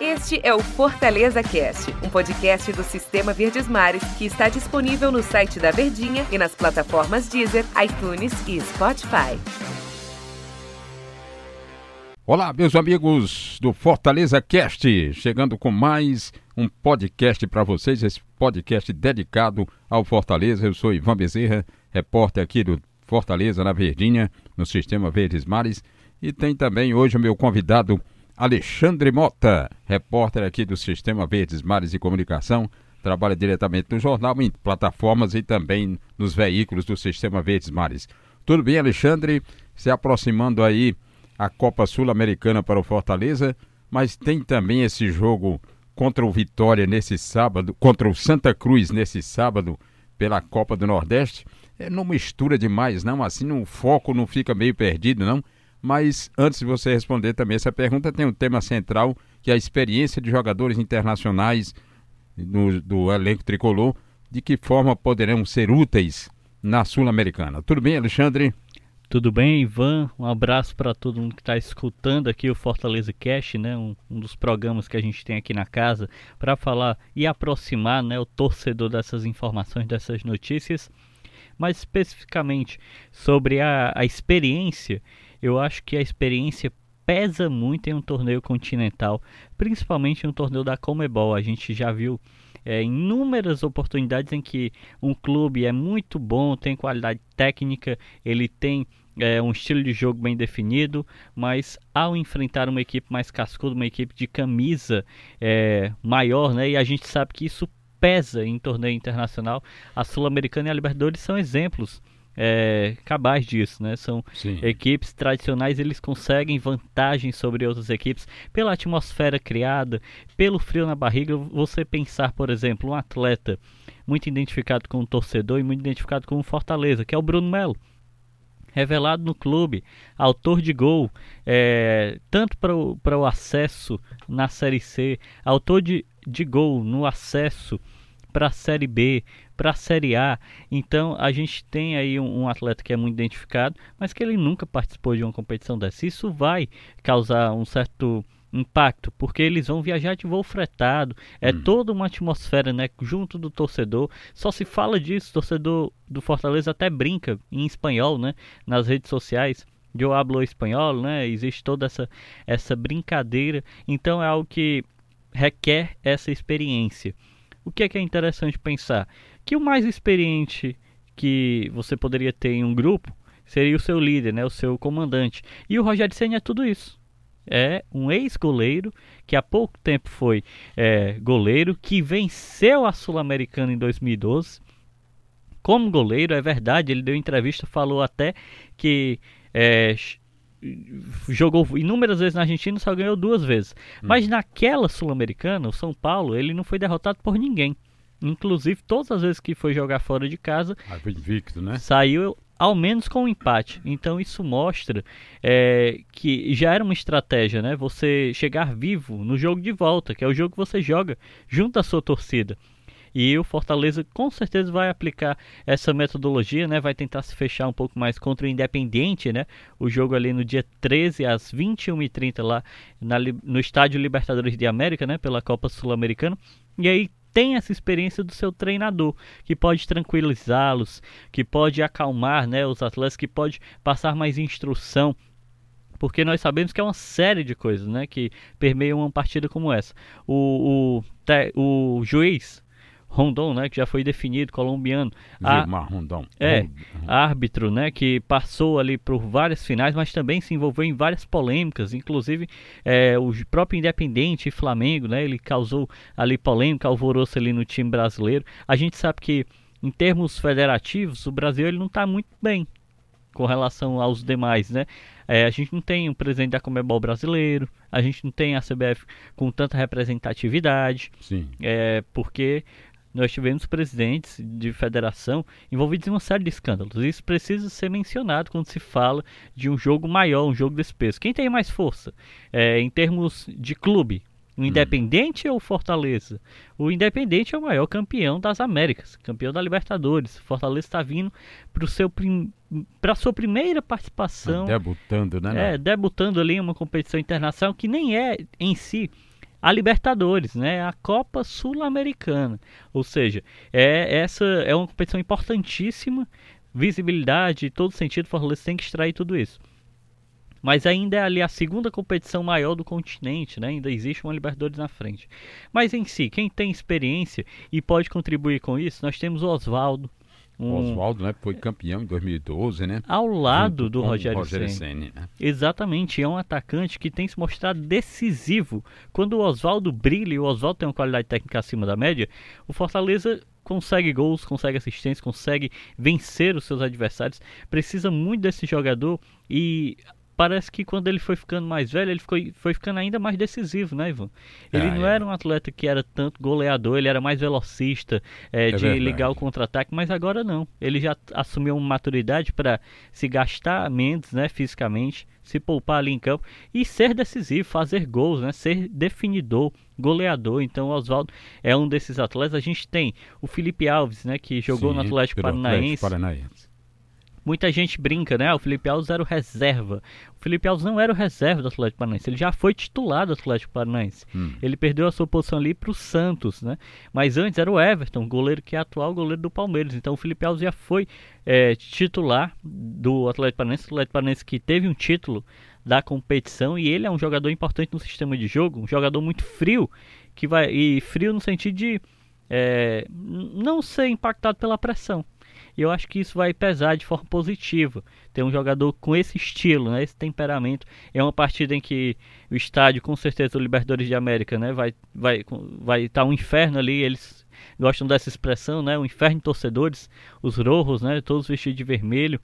Este é o Fortaleza Cast, um podcast do Sistema Verdes Mares que está disponível no site da Verdinha e nas plataformas Deezer, iTunes e Spotify. Olá, meus amigos do Fortaleza Cast, chegando com mais um podcast para vocês, esse podcast dedicado ao Fortaleza. Eu sou Ivan Bezerra, repórter aqui do Fortaleza na Verdinha, no Sistema Verdes Mares, e tem também hoje o meu convidado Alexandre Mota, repórter aqui do Sistema Verdes Mares e Comunicação, trabalha diretamente no jornal, em plataformas e também nos veículos do Sistema Verdes Mares. Tudo bem, Alexandre? Se aproximando aí a Copa Sul-Americana para o Fortaleza, mas tem também esse jogo contra o Vitória nesse sábado, contra o Santa Cruz nesse sábado pela Copa do Nordeste. É, não mistura demais, não, assim o foco não fica meio perdido, não. Mas antes de você responder também essa pergunta, tem um tema central que é a experiência de jogadores internacionais no, do elenco tricolor, de que forma poderão ser úteis na Sul-Americana. Tudo bem, Alexandre? Tudo bem, Ivan? Um abraço para todo mundo que está escutando aqui o Fortaleza Cast, né? Um, um, dos programas que a gente tem aqui na casa para falar e aproximar né, o torcedor dessas informações, dessas notícias. Mas especificamente sobre a, a experiência, eu acho que a experiência pesa muito em um torneio continental, principalmente no torneio da Comebol. A gente já viu é, inúmeras oportunidades em que um clube é muito bom, tem qualidade técnica, ele tem é, um estilo de jogo bem definido, mas ao enfrentar uma equipe mais cascuda, uma equipe de camisa é, maior, né, e a gente sabe que isso pesa em torneio internacional, a Sul-Americana e a Libertadores são exemplos é, cabais disso, né? São Sim. equipes tradicionais, eles conseguem vantagem sobre outras equipes pela atmosfera criada, pelo frio na barriga. Você pensar, por exemplo, um atleta muito identificado com o torcedor e muito identificado com o Fortaleza, que é o Bruno Melo revelado no clube, autor de gol, é, tanto para o acesso na Série C, autor de, de gol no acesso para a Série B, para a Série A. Então a gente tem aí um, um, atleta que é muito identificado, mas que ele nunca participou de uma competição dessa. Isso vai causar um certo impacto, porque eles vão viajar de voo fretado, é hum. toda uma atmosfera, né, junto do torcedor. Só se fala disso, torcedor do Fortaleza até brinca em espanhol, né, nas redes sociais. Eu hablo espanhol, né? Existe toda essa essa brincadeira. Então é algo que requer essa experiência. O que é que é interessante pensar? Que o mais experiente que você poderia ter em um grupo seria o seu líder, né, o seu comandante. E o Rogério Senna é tudo isso. É um ex-goleiro que há pouco tempo foi é, goleiro, que venceu a Sul-Americana em 2012. Como goleiro, é verdade, ele deu entrevista, falou até que é, jogou inúmeras vezes na Argentina, só ganhou duas vezes. Hum. Mas naquela Sul-Americana, o São Paulo, ele não foi derrotado por ninguém. Inclusive, todas as vezes que foi jogar fora de casa, ah, invicto, né? saiu ao menos com um empate. Então isso mostra é, que já era uma estratégia, né? Você chegar vivo no jogo de volta, que é o jogo que você joga junto à sua torcida. E o Fortaleza com certeza vai aplicar essa metodologia, né? Vai tentar se fechar um pouco mais contra o Independiente, né? O jogo ali no dia 13 às 21h30 lá na, no Estádio Libertadores de América, né? Pela Copa Sul-Americana. E aí tem essa experiência do seu treinador, que pode tranquilizá-los, que pode acalmar né, os atletas, que pode passar mais instrução porque nós sabemos que é uma série de coisas né, que permeiam uma partida como essa. O, o, o juiz Rondon, né, que já foi definido, colombiano. Gilmar Rondon. É, árbitro, né, que passou ali por várias finais, mas também se envolveu em várias polêmicas, inclusive é, o próprio Independente e Flamengo, né, ele causou ali polêmica, alvoroço ali no time brasileiro. A gente sabe que em termos federativos, o Brasil ele não está muito bem com relação aos demais, né? É, a gente não tem um presidente da Comebol brasileiro, a gente não tem a CBF com tanta representatividade, Sim. É, porque nós tivemos presidentes de federação envolvidos em uma série de escândalos. Isso precisa ser mencionado quando se fala de um jogo maior, um jogo desse peso. Quem tem mais força? É, em termos de clube, O Independente ou o Fortaleza? O Independente é o maior campeão das Américas, campeão da Libertadores. O Fortaleza está vindo para prim... para sua primeira participação. Debutando, né? É, debutando ali em uma competição internacional que nem é em si a Libertadores, né? A Copa Sul-Americana. Ou seja, é essa é uma competição importantíssima, visibilidade, todo sentido, Fortaleza tem que extrair tudo isso. Mas ainda é ali a segunda competição maior do continente, né? Ainda existe uma Libertadores na frente. Mas em si, quem tem experiência e pode contribuir com isso, nós temos o Oswaldo, um... Oswaldo, né, foi campeão em 2012, né? Ao lado do Rogério, Rogério Senna. Né? Exatamente, é um atacante que tem se mostrado decisivo. Quando o Oswaldo brilha e o Oswaldo tem uma qualidade técnica acima da média, o Fortaleza consegue gols, consegue assistência, consegue vencer os seus adversários. Precisa muito desse jogador e parece que quando ele foi ficando mais velho, ele ficou, foi ficando ainda mais decisivo, né, Ivan? Ele ah, não é. era um atleta que era tanto goleador, ele era mais velocista, é, é de verdade. ligar o contra-ataque, mas agora não. Ele já assumiu uma maturidade para se gastar menos, né, fisicamente, se poupar ali em campo e ser decisivo, fazer gols, né, ser definidor, goleador. Então, o Oswaldo é um desses atletas. A gente tem o Felipe Alves, né, que jogou Sim, no Atlético Paranaense. Atlético Paranaense Muita gente brinca, né? Ah, o Felipe Alves era o reserva. O Felipe Alves não era o reserva do Atlético Paranaense. Ele já foi titular do Atlético Paranaense. Hum. Ele perdeu a sua posição ali para o Santos, né? Mas antes era o Everton, goleiro que é atual goleiro do Palmeiras. Então o Felipe Alves já foi é, titular do Atlético Paranaense. O Atlético Paranaense que teve um título da competição e ele é um jogador importante no sistema de jogo, um jogador muito frio que vai e frio no sentido de é, não ser impactado pela pressão. E eu acho que isso vai pesar de forma positiva. Ter um jogador com esse estilo, né, esse temperamento. É uma partida em que o estádio, com certeza, o Libertadores de América, né, vai vai vai estar tá um inferno ali. Eles gostam dessa expressão, né, o inferno de torcedores, os rojos, né, todos vestidos de vermelho.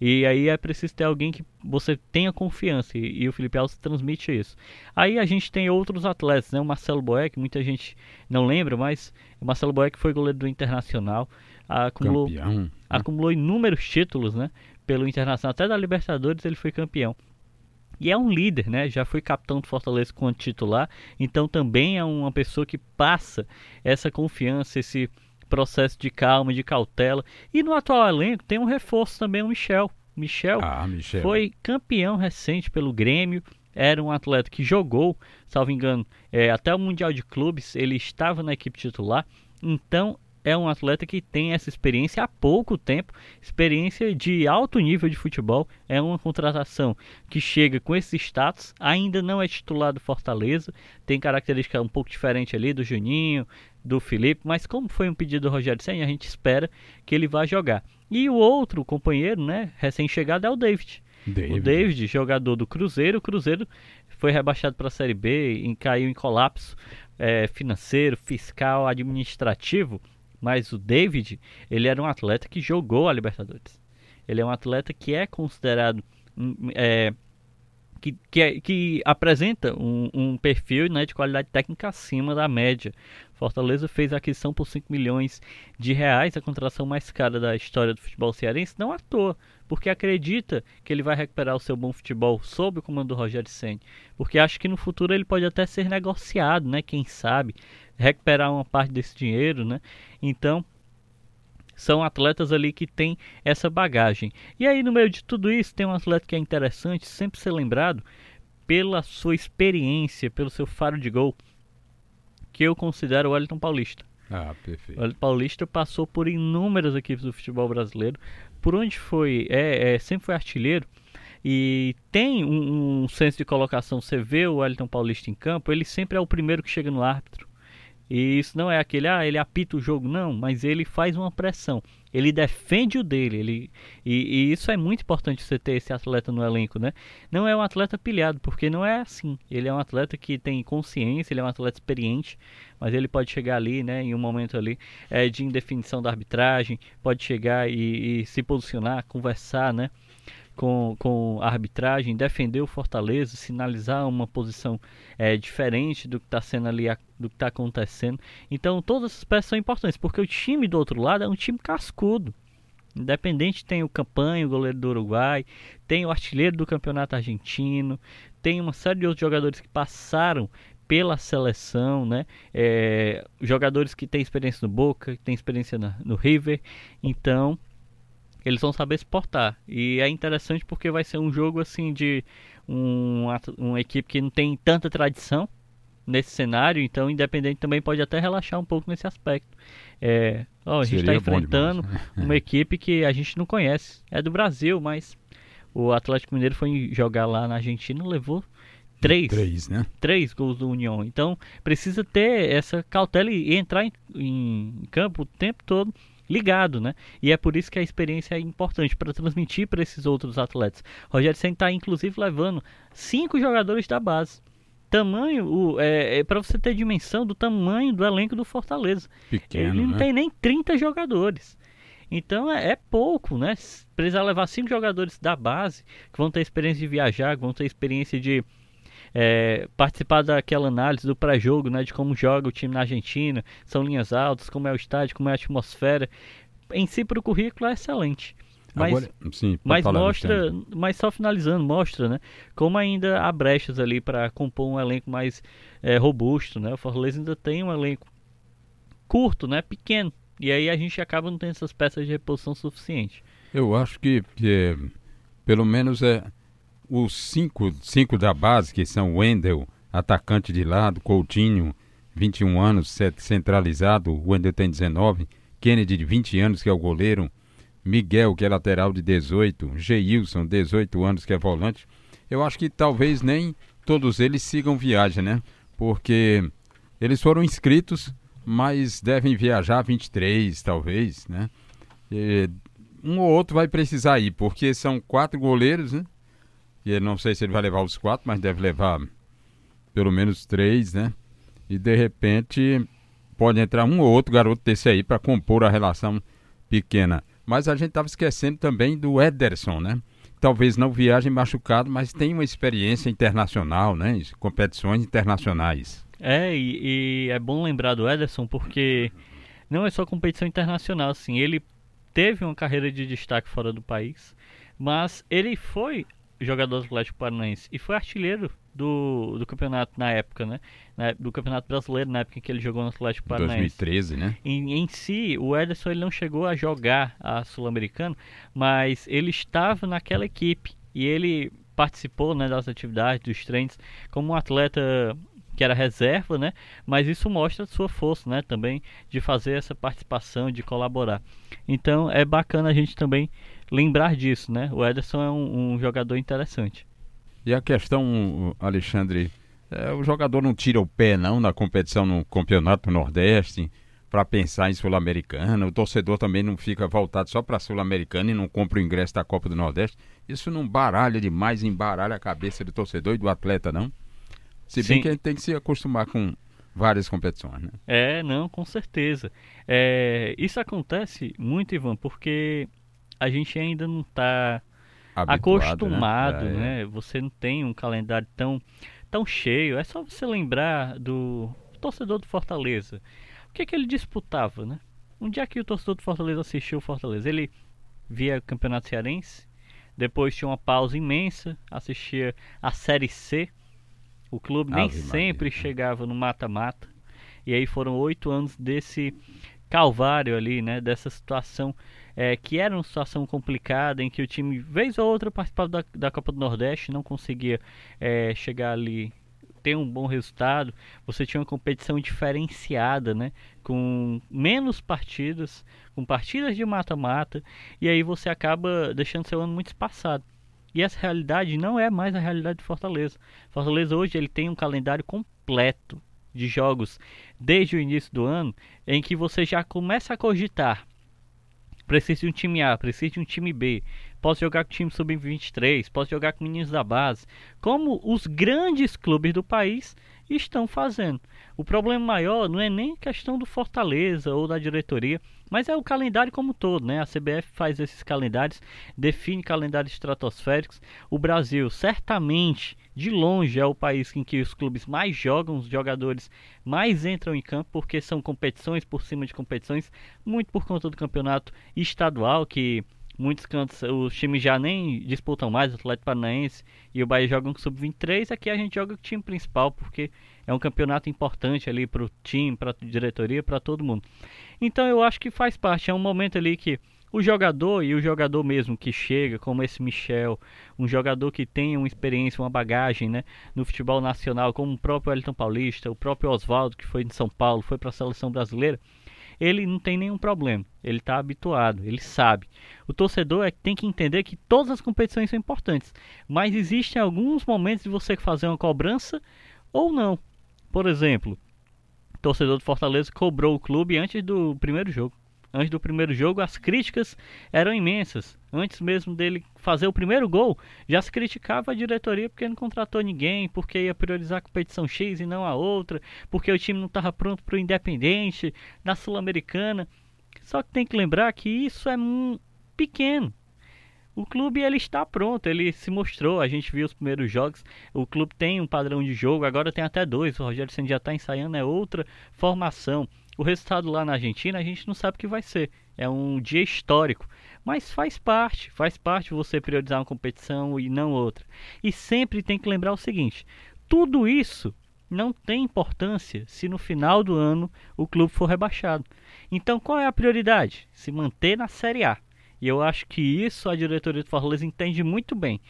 E aí é preciso ter alguém que você tenha confiança. E, e, o Felipe Alves transmite isso. Aí a gente tem outros atletas, né? O Marcelo Boeck, muita gente não lembra, mas o Marcelo Boeck foi goleiro do Internacional acumulou, campeão, né? acumulou inúmeros títulos, né? Pelo Internacional, até da Libertadores ele foi campeão. E é um líder, né? Já foi capitão do Fortaleza quando titular, então também é uma pessoa que passa essa confiança, esse processo de calma, de cautela. E no atual elenco tem um reforço também, o Michel. Michel, ah, Michel. foi campeão recente pelo Grêmio, era um atleta que jogou, salvo engano, é, até o Mundial de Clubes, ele estava na equipe titular. Então é um atleta que tem essa experiência há pouco tempo, experiência de alto nível de futebol. É uma contratação que chega com esse status, ainda não é titular do Fortaleza, tem característica um pouco diferente ali do Juninho, do Felipe, mas como foi um pedido do Rogério Senna, a gente espera que ele vá jogar. E o outro companheiro, né, recém-chegado é o David. David. O David, jogador do Cruzeiro, o Cruzeiro foi rebaixado para a Série B e caiu em colapso é, financeiro, fiscal, administrativo mas o David, ele era um atleta que jogou a Libertadores. Ele é um atleta que é considerado é, que, que, é, que, apresenta um, um perfil né, de qualidade técnica acima da média. Fortaleza fez a aquisição por 5 milhões de reais, a contratação mais cara da história do futebol cearense, não à toa, porque acredita que ele vai recuperar o seu bom futebol sob o comando do Rogério Senna, porque acha que no futuro ele pode até ser negociado, né, quem sabe, recuperar uma parte desse dinheiro, né? Então, são atletas ali que têm essa bagagem. E aí, no meio de tudo isso, tem um atleta que é interessante sempre ser lembrado pela sua experiência, pelo seu faro de gol, que eu considero o Wellington Paulista. Ah, perfeito. O Wellington Paulista passou por inúmeras equipes do futebol brasileiro, por onde foi, é, é sempre foi artilheiro, e tem um, um senso de colocação. Você vê o Wellington Paulista em campo, ele sempre é o primeiro que chega no árbitro. E isso não é aquele, ah, ele apita o jogo, não, mas ele faz uma pressão. Ele defende o dele. Ele, e, e, isso é muito importante você ter esse atleta no elenco, né? Não é um atleta pilhado, porque não é assim. Ele é um atleta que tem consciência, ele é um atleta experiente, mas ele pode chegar ali, né, em um momento ali é, de indefinição da arbitragem, pode chegar e, e se posicionar, conversar, né? Com, com a arbitragem, defender o Fortaleza, sinalizar uma posição é, diferente do que está sendo ali, do que está acontecendo. Então todas essas peças são importantes, porque o time do outro lado é um time cascudo. Independente tem o Campanha, o goleiro do Uruguai, tem o artilheiro do campeonato argentino, tem uma série de outros jogadores que passaram pela seleção, né? É, jogadores que têm experiência no Boca, que têm experiência na, no River, então eles vão saber exportar. E é interessante porque vai ser um jogo assim de um, uma equipe que não tem tanta tradição nesse cenário, então Independente também pode até relaxar um pouco nesse aspecto. É, ó, a gente está enfrentando demais, né? uma equipe que a gente não conhece, é do Brasil, mas o Atlético Mineiro foi jogar lá na Argentina e levou três, três, né? três gols do União. Então precisa ter essa cautela e entrar em, em campo o tempo todo ligado, né? E é por isso que a experiência é importante para transmitir para esses outros atletas. Rogério Senna está inclusive levando cinco jogadores da base. Tamanho, o, é, é para você ter dimensão do tamanho do elenco do Fortaleza. Pequeno, Ele não né? tem nem 30 jogadores. Então é, é, pouco, né? Precisar levar cinco jogadores da base que vão ter experiência de viajar, que vão ter experiência de é, participar daquela análise do pré-jogo, né, de como joga o time na Argentina, são linhas altas, como é o estádio, como é a atmosfera. Em si, para o currículo é excelente. Mas, Agora, sim, mas mostra, mas só finalizando, mostra, né, como ainda há brechas ali para compor um elenco mais é, robusto, né? O Fortaleza ainda tem um elenco curto, né, pequeno. E aí a gente acaba não tendo essas peças de reposição suficiente. Eu acho que, que pelo menos é os cinco, cinco da base, que são Wendel, atacante de lado, Coutinho, 21 anos, centralizado, Wendel tem 19, Kennedy de 20 anos, que é o goleiro, Miguel, que é lateral de 18, Geilson, 18 anos, que é volante. Eu acho que talvez nem todos eles sigam viagem, né? Porque eles foram inscritos, mas devem viajar 23, talvez, né? E um ou outro vai precisar ir, porque são quatro goleiros, né? E não sei se ele vai levar os quatro, mas deve levar pelo menos três, né? E de repente pode entrar um ou outro garoto desse aí para compor a relação pequena. Mas a gente estava esquecendo também do Ederson, né? Talvez não viaje machucado, mas tem uma experiência internacional, né? Competições internacionais. É, e, e é bom lembrar do Ederson porque não é só competição internacional, assim. Ele teve uma carreira de destaque fora do país, mas ele foi jogador do Atlético Paranaense e foi artilheiro do, do campeonato na época, né? Na, do campeonato brasileiro, na época em que ele jogou no Atlético Paranaense. 2013, né? Em, em si, o Ederson ele não chegou a jogar a Sul-Americano, mas ele estava naquela equipe e ele participou né, das atividades, dos treinos, como um atleta que era reserva, né? Mas isso mostra sua força, né? Também de fazer essa participação, de colaborar. Então é bacana a gente também lembrar disso, né? O Ederson é um, um jogador interessante. E a questão, Alexandre, é, o jogador não tira o pé não na competição no Campeonato Nordeste para pensar em Sul-Americana. O torcedor também não fica voltado só para Sul-Americana e não compra o ingresso da Copa do Nordeste. Isso não baralha demais, embaralha a cabeça do torcedor e do atleta, não? Se bem Sim. que a gente tem que se acostumar com várias competições, né? É, não, com certeza. É, isso acontece muito, Ivan, porque a gente ainda não está acostumado, né? É, né? Você não tem um calendário tão, tão cheio. É só você lembrar do torcedor do Fortaleza. O que, é que ele disputava, né? Um dia que o torcedor do Fortaleza assistiu o Fortaleza, ele via o Campeonato Cearense, depois tinha uma pausa imensa, assistia a Série C, o clube nem sempre Maria. chegava no mata-mata. E aí foram oito anos desse calvário ali, né? Dessa situação é, que era uma situação complicada em que o time, vez ou outra, participava da, da Copa do Nordeste, não conseguia é, chegar ali ter um bom resultado, você tinha uma competição diferenciada, né? Com menos partidas, com partidas de mata-mata, e aí você acaba deixando seu ano muito espaçado. E essa realidade não é mais a realidade de Fortaleza. Fortaleza hoje ele tem um calendário completo de jogos desde o início do ano, em que você já começa a cogitar. Preciso de um time A, preciso de um time B. Posso jogar com o time sub-23, posso jogar com meninos da base. Como os grandes clubes do país estão fazendo. O problema maior não é nem questão do Fortaleza ou da diretoria, mas é o calendário como um todo, né? A CBF faz esses calendários, define calendários estratosféricos. O Brasil, certamente, de longe, é o país em que os clubes mais jogam, os jogadores mais entram em campo, porque são competições por cima de competições, muito por conta do campeonato estadual, que muitos cantos os times já nem disputam mais, o Atlético Paranaense e o Bahia jogam com sub-23, aqui a gente joga com o time principal, porque é um campeonato importante ali para o time, para a diretoria, para todo mundo. Então eu acho que faz parte, é um momento ali que o jogador e o jogador mesmo que chega, como esse Michel, um jogador que tem uma experiência, uma bagagem né, no futebol nacional, como o próprio Elton Paulista, o próprio Oswaldo, que foi de São Paulo, foi para a seleção brasileira, ele não tem nenhum problema. Ele está habituado, ele sabe. O torcedor é que tem que entender que todas as competições são importantes, mas existem alguns momentos de você fazer uma cobrança ou não. Por exemplo, o torcedor do Fortaleza cobrou o clube antes do primeiro jogo antes do primeiro jogo, as críticas eram imensas. Antes mesmo dele fazer o primeiro gol, já se criticava a diretoria porque não contratou ninguém, porque ia priorizar a competição X e não a outra, porque o time não estava pronto para o Independente, na Sul-Americana. Só que tem que lembrar que isso é pequeno. O clube ele está pronto, ele se mostrou, a gente viu os primeiros jogos, o clube tem um padrão de jogo, agora tem até dois, o Rogério Senna já está ensaiando, é outra formação. O resultado lá na Argentina a gente não sabe o que vai ser. É um dia histórico. Mas faz parte, faz parte você priorizar uma competição e não outra. E sempre tem que lembrar o seguinte: tudo isso não tem importância se no final do ano o clube for rebaixado. Então qual é a prioridade? Se manter na Série A. E eu acho que isso a diretoria do Fortaleza entende muito bem.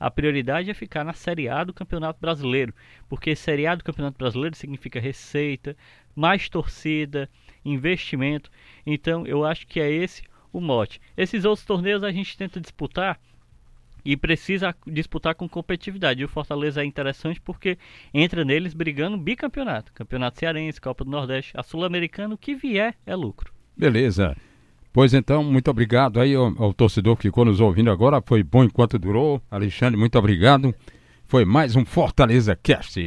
A prioridade é ficar na Série A do Campeonato Brasileiro, porque Série A do Campeonato Brasileiro significa receita, mais torcida, investimento. Então eu acho que é esse o mote. Esses outros torneios a gente tenta disputar e precisa disputar com competitividade. E o Fortaleza é interessante porque entra neles brigando bicampeonato. Campeonato Cearense, Copa do Nordeste, a Sul-Americana, o que vier é lucro. Beleza. Pois então, muito obrigado aí ao, ao, torcedor que ficou nos ouvindo agora. Foi bom enquanto durou. Alexandre, muito obrigado. Foi mais um Fortaleza Cast.